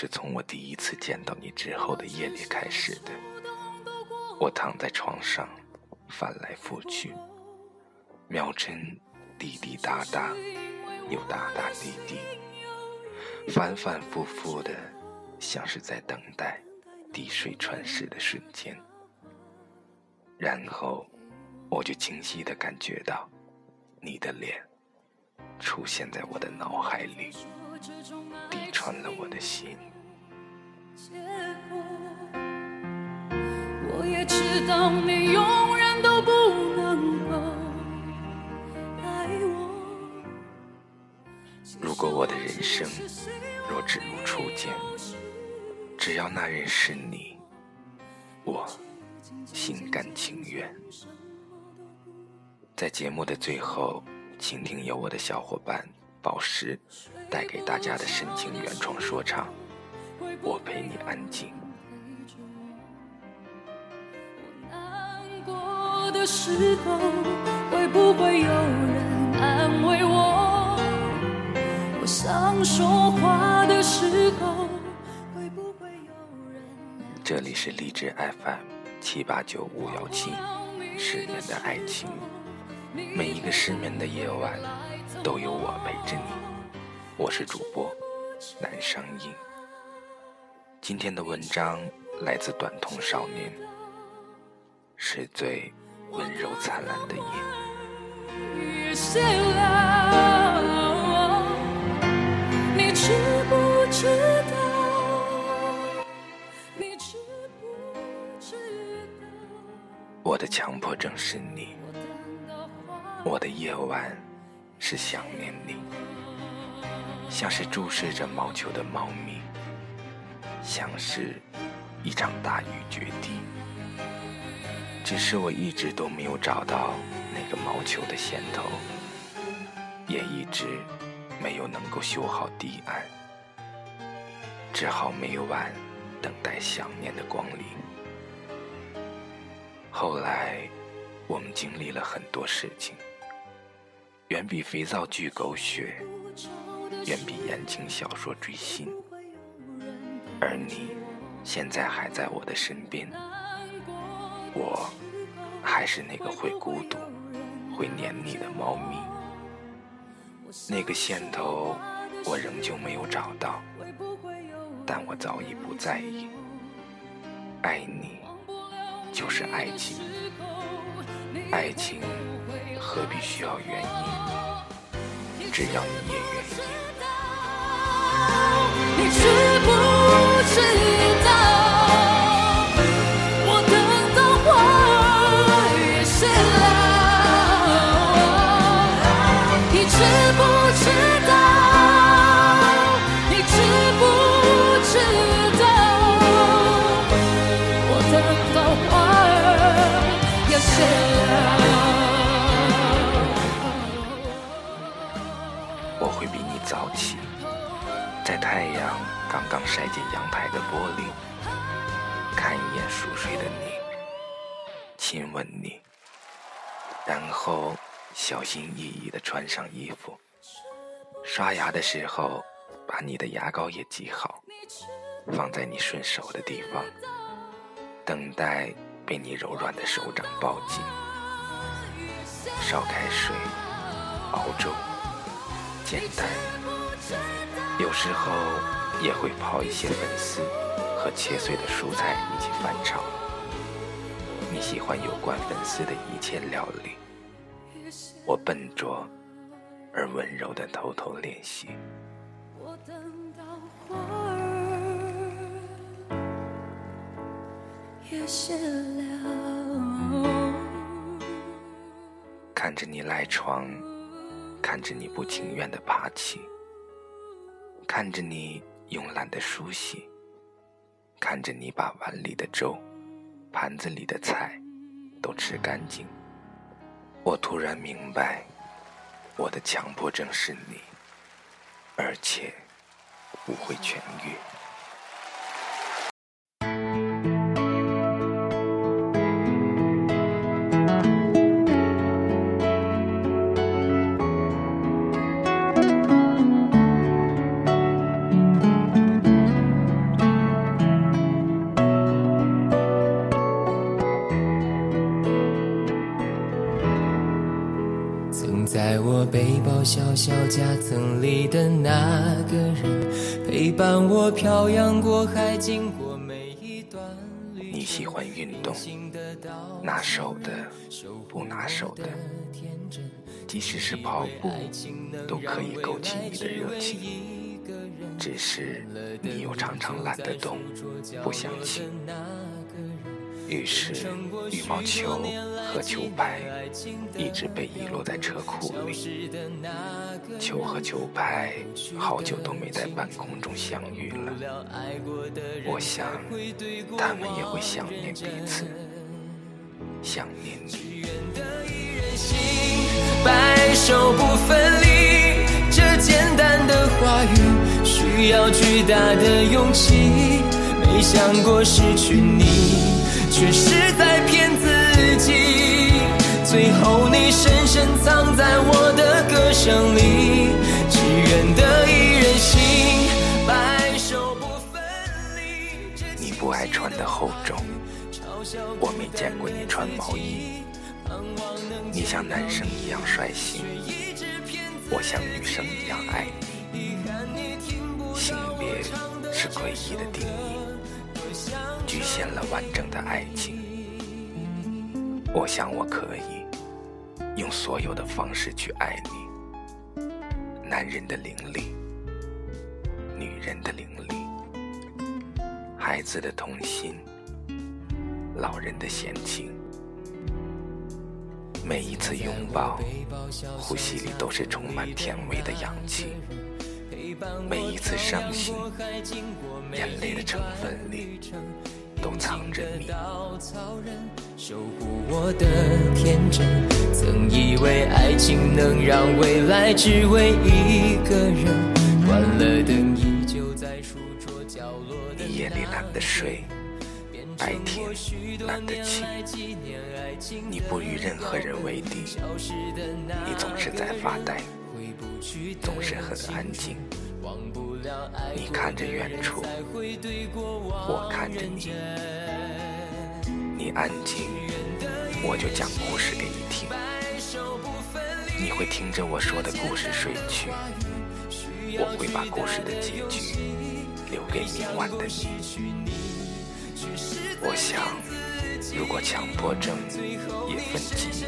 是从我第一次见到你之后的夜里开始的。我躺在床上，翻来覆去，秒针滴滴答答，又答答滴滴，反反复复的，像是在等待滴水穿石的瞬间。然后，我就清晰的感觉到，你的脸出现在我的脑海里。滴穿了我的心。我也知道你永远都不能够爱我。如果我的人生若只如初见，只要那人是你，我心甘情愿。在节目的最后，请听由我的小伙伴。宝石带给大家的深情原创说唱，我陪你安静。难过的时候，会不会有人安慰我？我想说话的时候，会不会有人？这里是励志 FM 七八九五幺七，失眠的爱情，每一个失眠的夜晚。都有我陪着你，我是主播南商英。今天的文章来自短痛少年，是最温柔灿烂的夜。你知不知道？你知不知道？我的强迫症是你，我的夜晚。是想念你，像是注视着毛球的猫咪，像是一场大雨决堤。只是我一直都没有找到那个毛球的线头，也一直没有能够修好堤岸，只好每晚等待想念的光临。后来，我们经历了很多事情。远比肥皂剧狗血，远比言情小说追心。而你，现在还在我的身边，我还是那个会孤独、会黏你的猫咪。那个线头，我仍旧没有找到，但我早已不在意。爱你，就是爱情，爱情。何必需要原因？只要你也愿意。你知不知我会比你早起，在太阳刚刚晒进阳台的玻璃，看一眼熟睡的你，亲吻你，然后小心翼翼地穿上衣服。刷牙的时候，把你的牙膏也挤好，放在你顺手的地方，等待被你柔软的手掌抱紧。烧开水，熬粥，简单，有时候。也会泡一些粉丝和切碎的蔬菜一起翻炒。你喜欢有关粉丝的一切料理，我笨拙而温柔的偷偷练习。看着你赖床，看着你不情愿的爬起，看着你。慵懒的梳洗，看着你把碗里的粥、盘子里的菜都吃干净，我突然明白，我的强迫症是你，而且不会痊愈。在我背包小小夹层里的那个人，陪伴我漂洋过海，经过每一段你喜欢运动，拿手的，不拿手的，即使是跑步，都可以勾起你的热情。只是你又常常懒得动，不想起。于是，羽毛球和球拍一直被遗落在车库里。球和球拍好久都没在半空中相遇了。我想，他们也会想念彼此，想念你。白首不分离，这简单的话语需要巨大的勇气。没想过失去你。却是在骗自己，最后你深深藏在我的歌声里，只愿得一人心，白首不分离。你不爱穿的厚重，我没见过你穿毛衣。你像男生一样率性，我像女生一样爱你。性别是诡异的定义。局限了完整的爱情。我想我可以用所有的方式去爱你。男人的凌厉，女人的凌厉，孩子的童心，老人的闲情。每一次拥抱，呼吸里都是充满甜味的氧气。每一次伤心，眼泪的成分里都藏着你。守护我的天真，曾以为爱情能让未来只为一个人。关了灯，依旧在书桌角落。你夜里懒得睡，白天懒得起。你不与任何人为敌，你总是在发呆，总是很安静。你看着远处，我看着你。你安静，我就讲故事给你听。你会听着我说的故事睡去，我会把故事的结局留给明晚的你。我想，如果强迫症也分级，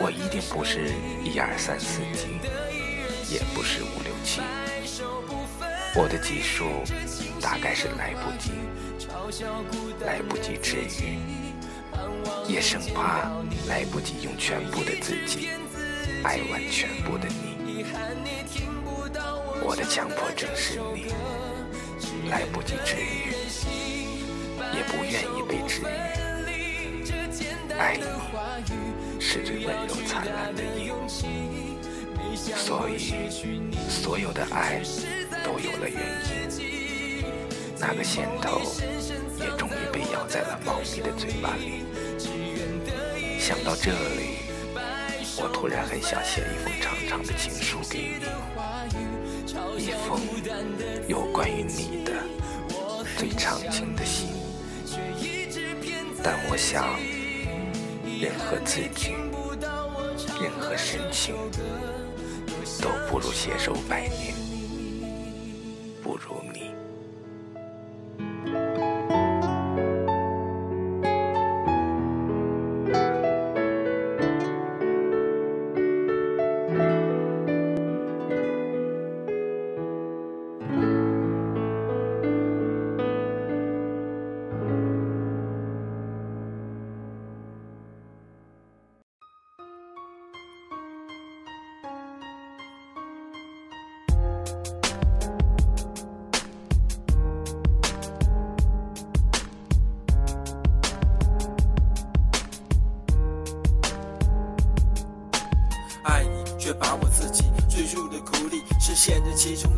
我一定不是一二三四级，也不是五六七。我的技术大概是来不及，来不及治愈，也生怕来不及用全部的自己爱完全部的你。我的强迫症是你，来不及治愈，也不愿意被治愈。爱你是最温柔灿烂的影，所以所有的爱。都有了原因，那个线头也终于被咬在了猫咪的嘴巴里。想到这里，我突然很想写一封长长的情书给你，一封有关于你的最长情的信。但我想，任何字句，任何深情，都不如携手百年。不如你。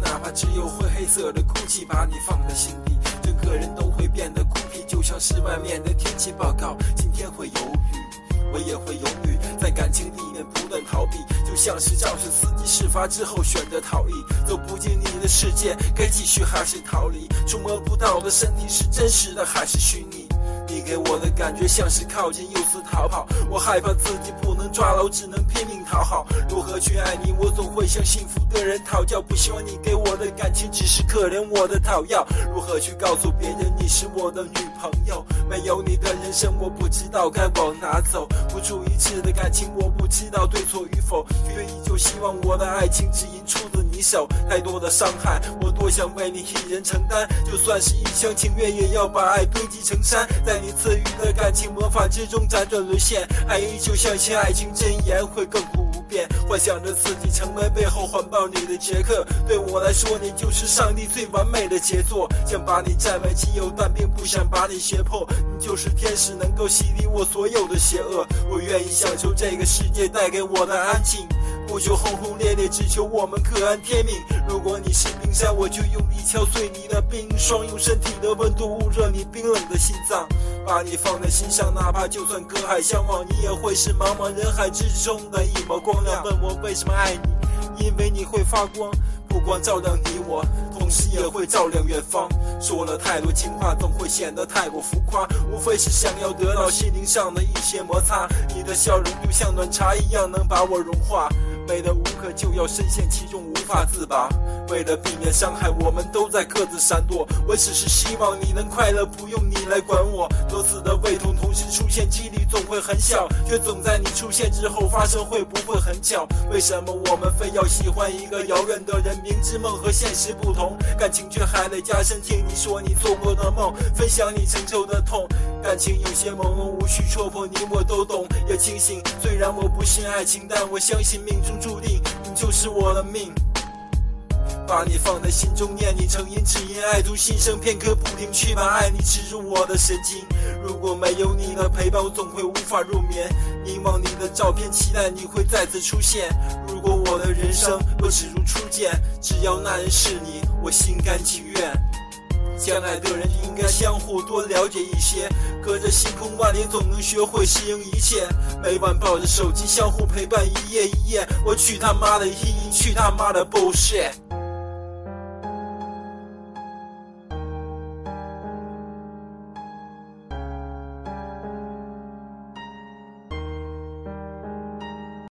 哪怕只有灰黑色的空气，把你放在心底，整个人都会变得孤僻，就像是外面的天气报告，今天会有雨，我也会犹豫，在感情里面不断逃避，就像是肇事司机事发之后选择逃逸，走不进你的世界，该继续还是逃离？触摸不到的身体是真实的还是虚拟？你给我的感觉像是靠近又似逃跑，我害怕自己不能抓牢，只能拼命讨好。如何去爱你？我总会向幸福的人讨教，不希望你给我的感情只是可怜我的讨要。如何去告诉别人你是我的女朋友？没有你的人生，我不知道该往哪走。付出一次的感情，我不知道对错与否，却依旧希望我的爱情只因出自你手。太多的伤害，我多想为你一人承担，就算是一厢情愿，也要把爱堆积成山。在你赐予的感情魔法之中辗转沦陷，爱依旧相信爱情真言会亘古不变，幻想着自己成为背后环抱你的杰克。对我来说，你就是上帝最完美的杰作，想把你占为己有，但并不想把你胁迫。你就是天使，能够洗涤我所有的邪恶。我愿意享受这个世界带给我的安静。不求轰轰烈烈，只求我们各安天命。如果你是冰山，我就用力敲碎你的冰霜，用身体的温度捂热你冰冷的心脏，把你放在心上，哪怕就算隔海相望，你也会是茫茫人海之中的一抹光亮。问我为什么爱你，因为你会发光。不光照亮你我，同时也会照亮远方。说了太多情话，总会显得太过浮夸。无非是想要得到心灵上的一些摩擦。你的笑容就像暖茶一样，能把我融化。美的无可救药，深陷其中无法自拔。为了避免伤害，我们都在各自闪躲。我只是希望你能快乐，不用你来管我。多次的胃痛同时出现，几率总会很小，却总在你出现之后发生，会不会很巧？为什么我们非要喜欢一个遥远的人？明知梦和现实不同，感情却还得加深。听你说你做过的梦，分享你承受的痛。感情有些朦胧，无需戳破，你我都懂，也清醒。虽然我不信爱情，但我相信命中注定，你就是我的命。把你放在心中，念你成因，只因爱徒心生片刻，不停去把爱你植入我的神经。如果没有你的陪伴，我总会无法入眠。凝望你的照片，期待你会再次出现。如果我的人生若只如初见，只要那人是你，我心甘情愿。相爱的人应该相互多了解一些，隔着星空万里，总能学会适应一切。每晚抱着手机，相互陪伴一夜一夜。我去他妈的意义，去他妈的 bullshit。